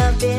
of this.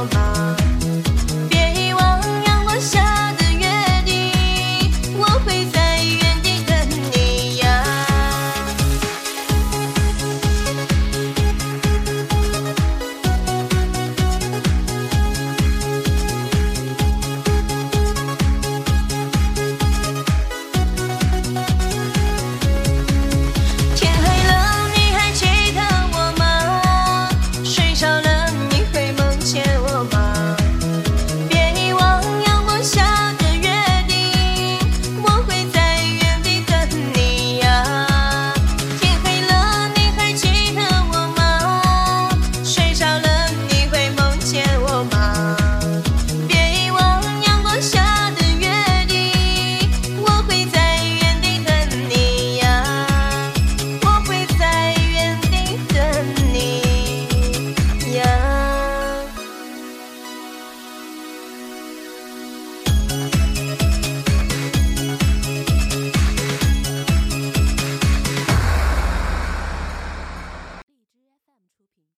all night.